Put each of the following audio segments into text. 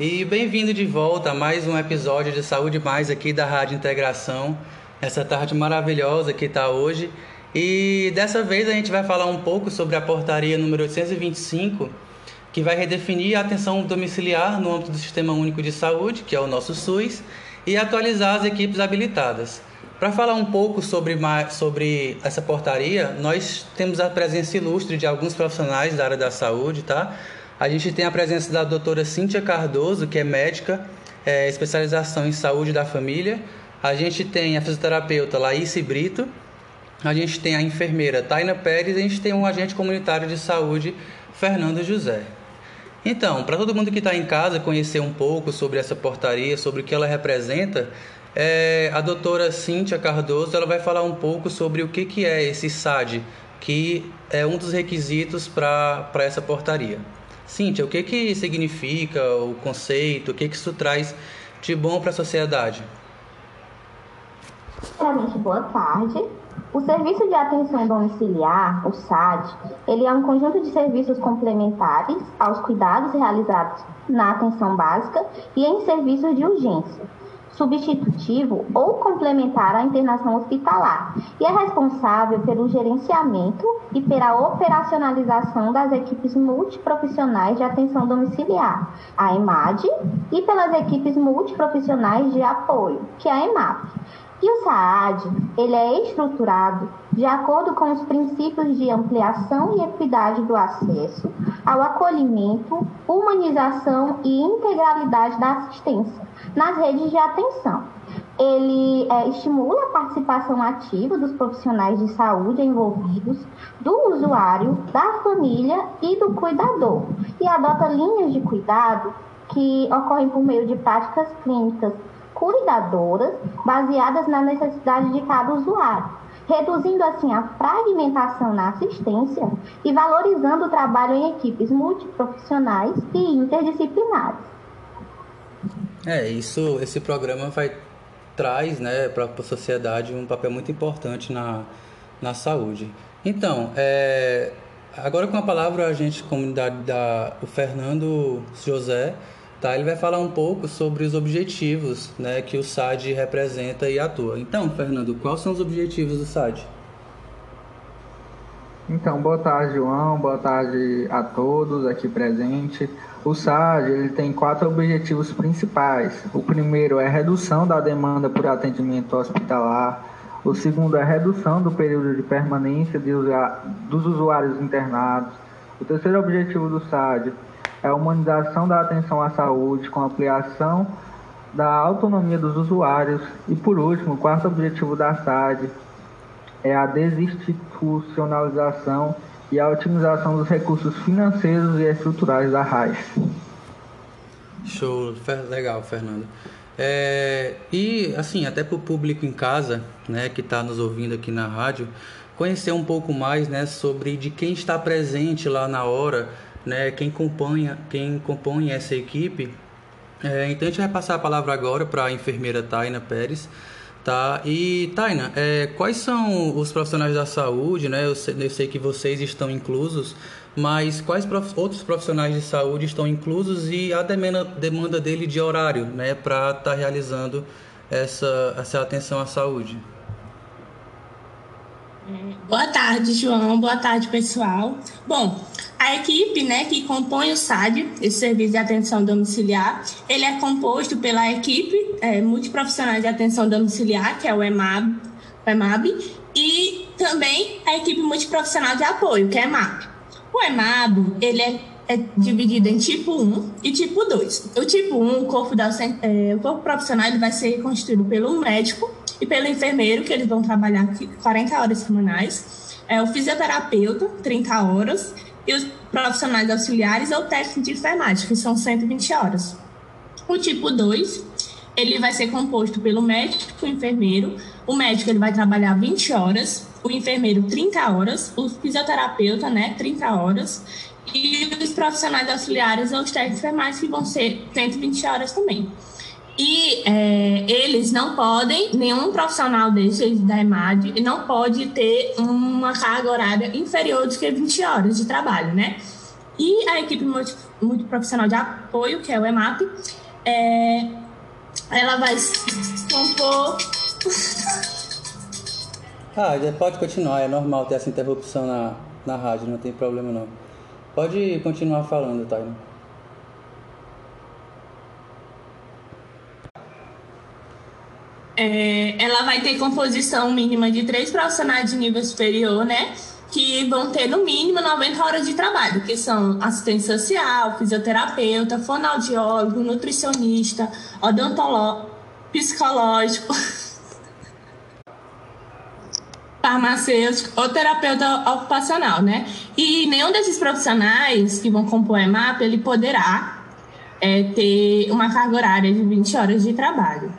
E bem-vindo de volta a mais um episódio de Saúde Mais aqui da Rádio Integração, essa tarde maravilhosa que está hoje. E dessa vez a gente vai falar um pouco sobre a portaria número 825, que vai redefinir a atenção domiciliar no âmbito do Sistema Único de Saúde, que é o nosso SUS, e atualizar as equipes habilitadas. Para falar um pouco sobre, sobre essa portaria, nós temos a presença ilustre de alguns profissionais da área da saúde, tá? A gente tem a presença da doutora Cíntia Cardoso, que é médica, é, especialização em saúde da família. A gente tem a fisioterapeuta Laís Brito. A gente tem a enfermeira Taina Pérez e a gente tem um agente comunitário de saúde, Fernando José. Então, para todo mundo que está em casa conhecer um pouco sobre essa portaria, sobre o que ela representa, é, a doutora Cíntia Cardoso ela vai falar um pouco sobre o que, que é esse SAD, que é um dos requisitos para essa portaria. Cíntia, o que, que significa o conceito, o que, que isso traz de bom para a sociedade? Primeiramente, boa tarde. O Serviço de Atenção Domiciliar, o SAD, ele é um conjunto de serviços complementares aos cuidados realizados na atenção básica e em serviços de urgência substitutivo ou complementar à internação hospitalar e é responsável pelo gerenciamento e pela operacionalização das equipes multiprofissionais de atenção domiciliar, a EMAD, e pelas equipes multiprofissionais de apoio, que é a EMAP. E o SAAD, ele é estruturado de acordo com os princípios de ampliação e equidade do acesso ao acolhimento, humanização e integralidade da assistência nas redes de atenção. Ele é, estimula a participação ativa dos profissionais de saúde envolvidos, do usuário, da família e do cuidador, e adota linhas de cuidado que ocorrem por meio de práticas clínicas cuidadoras baseadas na necessidade de cada usuário, reduzindo assim a fragmentação na assistência e valorizando o trabalho em equipes multiprofissionais e interdisciplinares. É, isso, esse programa vai traz, né, para a sociedade um papel muito importante na, na saúde. Então, é, agora com a palavra a gente, comunidade da o Fernando José, tá? Ele vai falar um pouco sobre os objetivos, né, que o SAD representa e atua. Então, Fernando, quais são os objetivos do SAD? Então, boa tarde, João. Boa tarde a todos aqui presentes. O SAD ele tem quatro objetivos principais. O primeiro é redução da demanda por atendimento hospitalar. O segundo é redução do período de permanência de, dos usuários internados. O terceiro objetivo do SAD a humanização da atenção à saúde com ampliação da autonomia dos usuários. E por último, o quarto objetivo da SAD é a desinstitucionalização e a otimização dos recursos financeiros e estruturais da RAIS. Show, legal, Fernando. É, e assim, até para o público em casa, né, que está nos ouvindo aqui na rádio, conhecer um pouco mais, né, sobre de quem está presente lá na hora, né, quem compõe, quem compõe essa equipe. É, então a gente vai passar a palavra agora para a enfermeira Taina Pérez, Tá, e Taina, é, quais são os profissionais da saúde, né? Eu sei, eu sei que vocês estão inclusos, mas quais prof, outros profissionais de saúde estão inclusos e a demanda, demanda dele de horário, né, para estar tá realizando essa, essa atenção à saúde? Boa tarde, João. Boa tarde, pessoal. Bom, a equipe né, que compõe o SAD, esse Serviço de Atenção Domiciliar, ele é composto pela equipe é, multiprofissional de atenção domiciliar, que é o EMAB, o EMAB, e também a equipe multiprofissional de apoio, que é a EMAP. O EMAB, ele é, é dividido em tipo 1 e tipo 2. O tipo 1, o corpo, da, é, o corpo profissional, ele vai ser constituído pelo médico e pelo enfermeiro, que eles vão trabalhar 40 horas semanais, é, o fisioterapeuta, 30 horas, e os profissionais auxiliares ou técnico de enfermagem, que são 120 horas. O tipo 2, ele vai ser composto pelo médico e o enfermeiro. O médico ele vai trabalhar 20 horas, o enfermeiro 30 horas, o fisioterapeuta, né, 30 horas, e os profissionais auxiliares ou os técnicos de enfermagem que vão ser 120 horas também. E é, eles não podem, nenhum profissional desses da EMAD não pode ter uma carga horária inferior do que 20 horas de trabalho, né? E a equipe multiprofissional de apoio, que é o EMAP, é, ela vai compor. Ah, pode continuar, é normal ter essa interrupção na, na rádio, não tem problema não. Pode continuar falando, Taina. É, ela vai ter composição mínima de três profissionais de nível superior, né? Que vão ter no mínimo 90 horas de trabalho, que são assistente social, fisioterapeuta, fonoaudiólogo, nutricionista, odontológico, psicológico, farmacêutico ou terapeuta ocupacional, né? E nenhum desses profissionais que vão compor a EMAP, ele poderá é, ter uma carga horária de 20 horas de trabalho.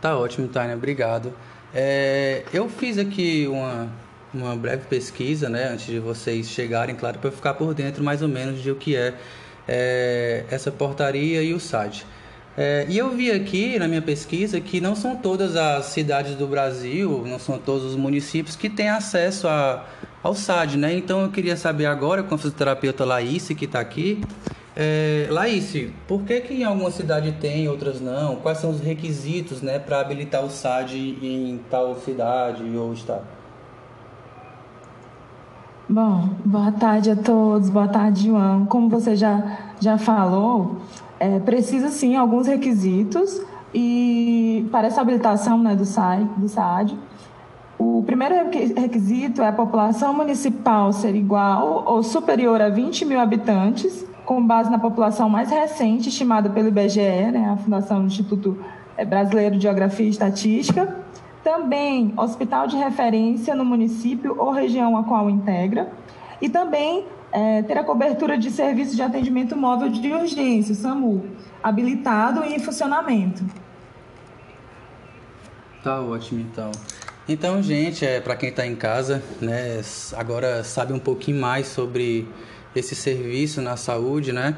Tá ótimo, Tânia, obrigado. É, eu fiz aqui uma, uma breve pesquisa, né, antes de vocês chegarem, claro, para ficar por dentro mais ou menos de o que é, é essa portaria e o SAD. É, e eu vi aqui na minha pesquisa que não são todas as cidades do Brasil, não são todos os municípios que têm acesso a, ao SAD, né? Então eu queria saber agora com a fisioterapeuta Laís, que está aqui, é, Laís, por que, que em alguma cidade tem, outras não? Quais são os requisitos né, para habilitar o SAD em tal cidade ou estado? Bom, boa tarde a todos, boa tarde, João. Como você já, já falou, é, precisa sim alguns requisitos e para essa habilitação né, do, SAI, do SAD. O primeiro requisito é a população municipal ser igual ou superior a 20 mil habitantes com base na população mais recente, estimada pelo IBGE, né, a Fundação do Instituto eh, Brasileiro de Geografia e Estatística. Também hospital de referência no município ou região a qual integra. E também é, ter a cobertura de serviço de atendimento móvel de urgência, SAMU, habilitado e em funcionamento. Tá ótimo, então. Então, gente, é, para quem está em casa, né, agora sabe um pouquinho mais sobre esse serviço na saúde, né?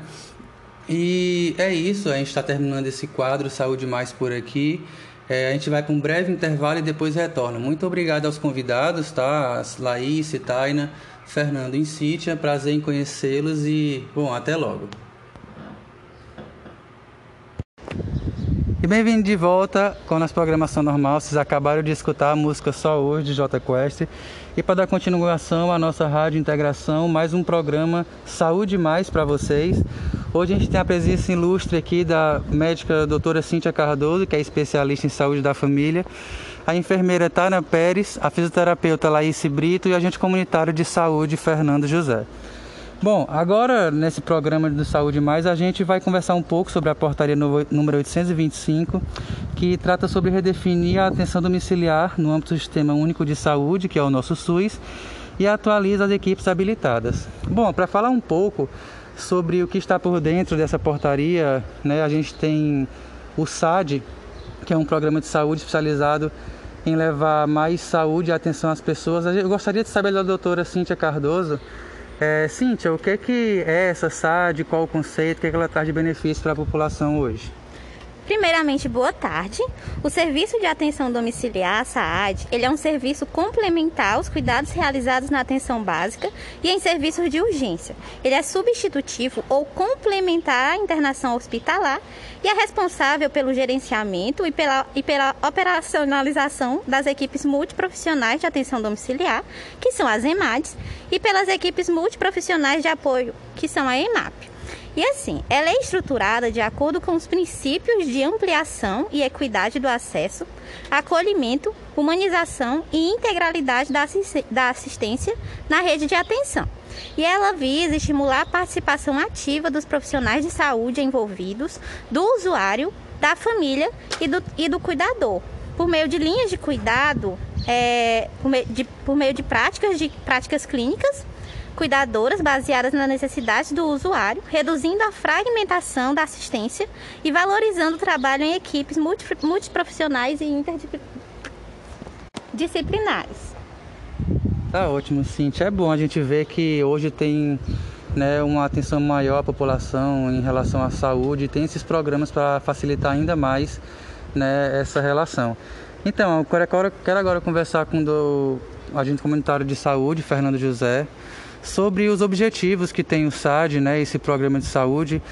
E é isso, a gente está terminando esse quadro Saúde Mais por aqui. É, a gente vai para um breve intervalo e depois retorna. Muito obrigado aos convidados, tá? Laís, Taina, Fernando Cíntia. Prazer em conhecê-los e, bom, até logo. E bem-vindo de volta com a nossa programação normal. Vocês acabaram de escutar a música Só Hoje de J Quest. E para dar continuação à nossa Rádio Integração, mais um programa Saúde Mais para vocês. Hoje a gente tem a presença ilustre aqui da médica doutora Cíntia Cardoso, que é especialista em saúde da família, a enfermeira Tana Pérez, a fisioterapeuta Laís Brito e o agente comunitário de saúde Fernando José. Bom, agora nesse programa do Saúde Mais a gente vai conversar um pouco sobre a portaria número 825, que trata sobre redefinir a atenção domiciliar no âmbito do Sistema Único de Saúde, que é o nosso SUS, e atualiza as equipes habilitadas. Bom, para falar um pouco sobre o que está por dentro dessa portaria, né, a gente tem o SAD, que é um programa de saúde especializado em levar mais saúde e atenção às pessoas. Eu gostaria de saber da doutora Cíntia Cardoso é, Cíntia, o que é, que é essa SAD, qual o conceito, o que, é que ela traz de benefício para a população hoje? Primeiramente, boa tarde. O Serviço de Atenção Domiciliar, SAAD, ele é um serviço complementar aos cuidados realizados na atenção básica e em serviços de urgência. Ele é substitutivo ou complementar à internação hospitalar e é responsável pelo gerenciamento e pela, e pela operacionalização das equipes multiprofissionais de atenção domiciliar, que são as EMADs, e pelas equipes multiprofissionais de apoio, que são a EMAP. E assim, ela é estruturada de acordo com os princípios de ampliação e equidade do acesso, acolhimento, humanização e integralidade da assistência na rede de atenção. E ela visa estimular a participação ativa dos profissionais de saúde envolvidos, do usuário, da família e do, e do cuidador, por meio de linhas de cuidado, é, por, meio de, por meio de práticas, de práticas clínicas cuidadoras baseadas na necessidade do usuário, reduzindo a fragmentação da assistência e valorizando o trabalho em equipes multiprofissionais e interdisciplinares. Tá ótimo, Cintia. É bom a gente ver que hoje tem né, uma atenção maior à população em relação à saúde e tem esses programas para facilitar ainda mais né, essa relação. Então, eu quero agora, conversar com o agente comunitário de saúde, Fernando José, sobre os objetivos que tem o SAD, né, esse programa de saúde,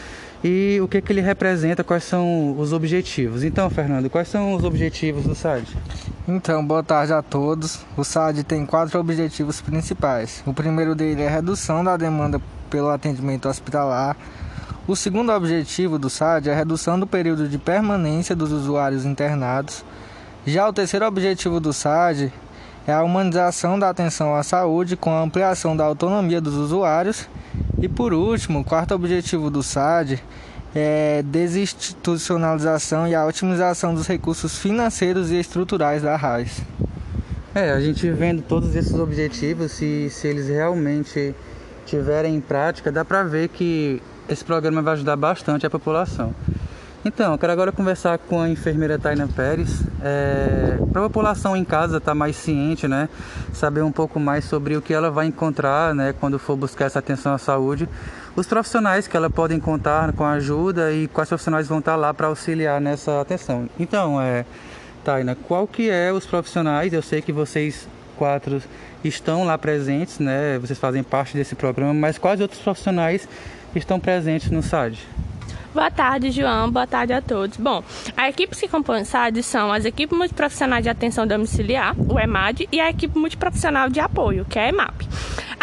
e o que, que ele representa, quais são os objetivos. Então, Fernando, quais são os objetivos do SAD? Então, boa tarde a todos. O SAD tem quatro objetivos principais. O primeiro dele é a redução da demanda pelo atendimento hospitalar. O segundo objetivo do SAD é a redução do período de permanência dos usuários internados. Já o terceiro objetivo do SAD é a humanização da atenção à saúde com a ampliação da autonomia dos usuários. E por último, o quarto objetivo do SAD é desinstitucionalização e a otimização dos recursos financeiros e estruturais da RAIS. É, a gente vendo todos esses objetivos, se, se eles realmente tiverem em prática, dá para ver que esse programa vai ajudar bastante a população. Então, eu quero agora conversar com a enfermeira Taina Pérez, é, para a população em casa estar tá mais ciente, né? Saber um pouco mais sobre o que ela vai encontrar, né? Quando for buscar essa atenção à saúde, os profissionais que ela pode contar com ajuda e quais profissionais vão estar tá lá para auxiliar nessa atenção. Então, é, Taina, qual que é os profissionais? Eu sei que vocês quatro estão lá presentes, né? Vocês fazem parte desse programa, mas quais outros profissionais estão presentes no SAD? Boa tarde, João. Boa tarde a todos. Bom, a equipe que compõe SAD são as equipes multiprofissionais de atenção domiciliar, o EMAD, e a equipe multiprofissional de apoio, que é a EMAP.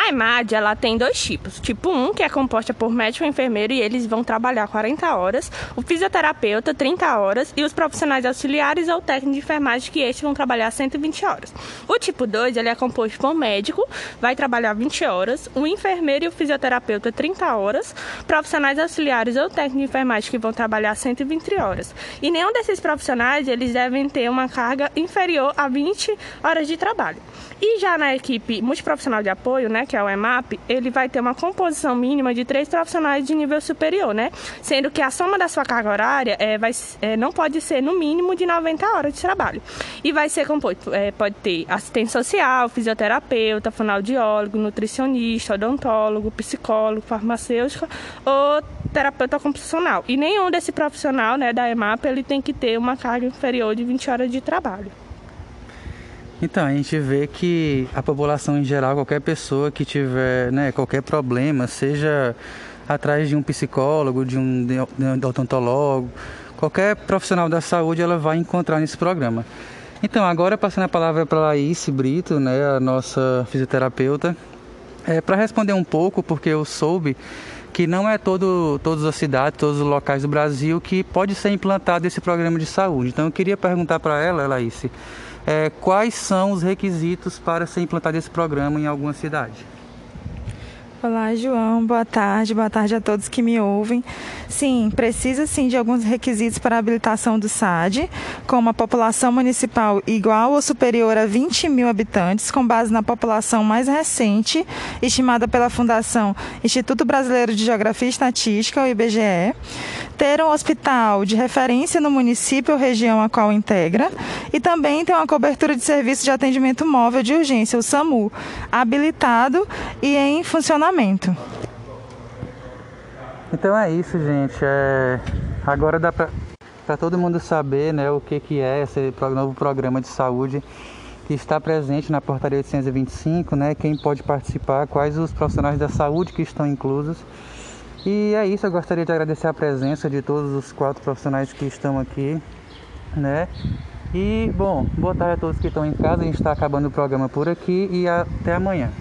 EMAD, ela tem dois tipos. Tipo 1, que é composta por médico e enfermeiro e eles vão trabalhar 40 horas. O fisioterapeuta, 30 horas. E os profissionais auxiliares ou técnicos de enfermagem, que estes vão trabalhar 120 horas. O tipo 2, ele é composto por médico, vai trabalhar 20 horas. O enfermeiro e o fisioterapeuta, 30 horas. Profissionais auxiliares ou técnicos de enfermagem, que vão trabalhar 120 horas. E nenhum desses profissionais, eles devem ter uma carga inferior a 20 horas de trabalho. E já na equipe multiprofissional de apoio, né, que o EMAP, ele vai ter uma composição mínima de três profissionais de nível superior, né? Sendo que a soma da sua carga horária é, vai, é, não pode ser no mínimo de 90 horas de trabalho. E vai ser composto, é, pode ter assistente social, fisioterapeuta, fonoaudiólogo, nutricionista, odontólogo, psicólogo, farmacêutico ou terapeuta ocupacional. E nenhum desse profissional, né, da EMAP, ele tem que ter uma carga inferior de 20 horas de trabalho. Então, a gente vê que a população em geral, qualquer pessoa que tiver né, qualquer problema, seja atrás de um psicólogo, de um odontologo, qualquer profissional da saúde, ela vai encontrar nesse programa. Então, agora passando a palavra para a Laís Brito, né, a nossa fisioterapeuta, é, para responder um pouco, porque eu soube que não é todo, todas as cidades, todos os locais do Brasil que pode ser implantado esse programa de saúde. Então, eu queria perguntar para ela, Laís, é, quais são os requisitos para ser implantado esse programa em alguma cidade. Olá, João. Boa tarde. Boa tarde a todos que me ouvem. Sim, precisa sim de alguns requisitos para a habilitação do SAD, como a população municipal igual ou superior a 20 mil habitantes, com base na população mais recente, estimada pela Fundação Instituto Brasileiro de Geografia e Estatística, o IBGE, ter um hospital de referência no município ou região a qual integra e também ter uma cobertura de serviço de atendimento móvel de urgência, o SAMU, habilitado e em funcionamento. Então é isso, gente. É... Agora dá para todo mundo saber né, o que, que é esse novo programa de saúde que está presente na portaria 825, né, quem pode participar, quais os profissionais da saúde que estão inclusos. E é isso, eu gostaria de agradecer a presença de todos os quatro profissionais que estão aqui, né? E, bom, boa tarde a todos que estão em casa, a gente está acabando o programa por aqui e até amanhã.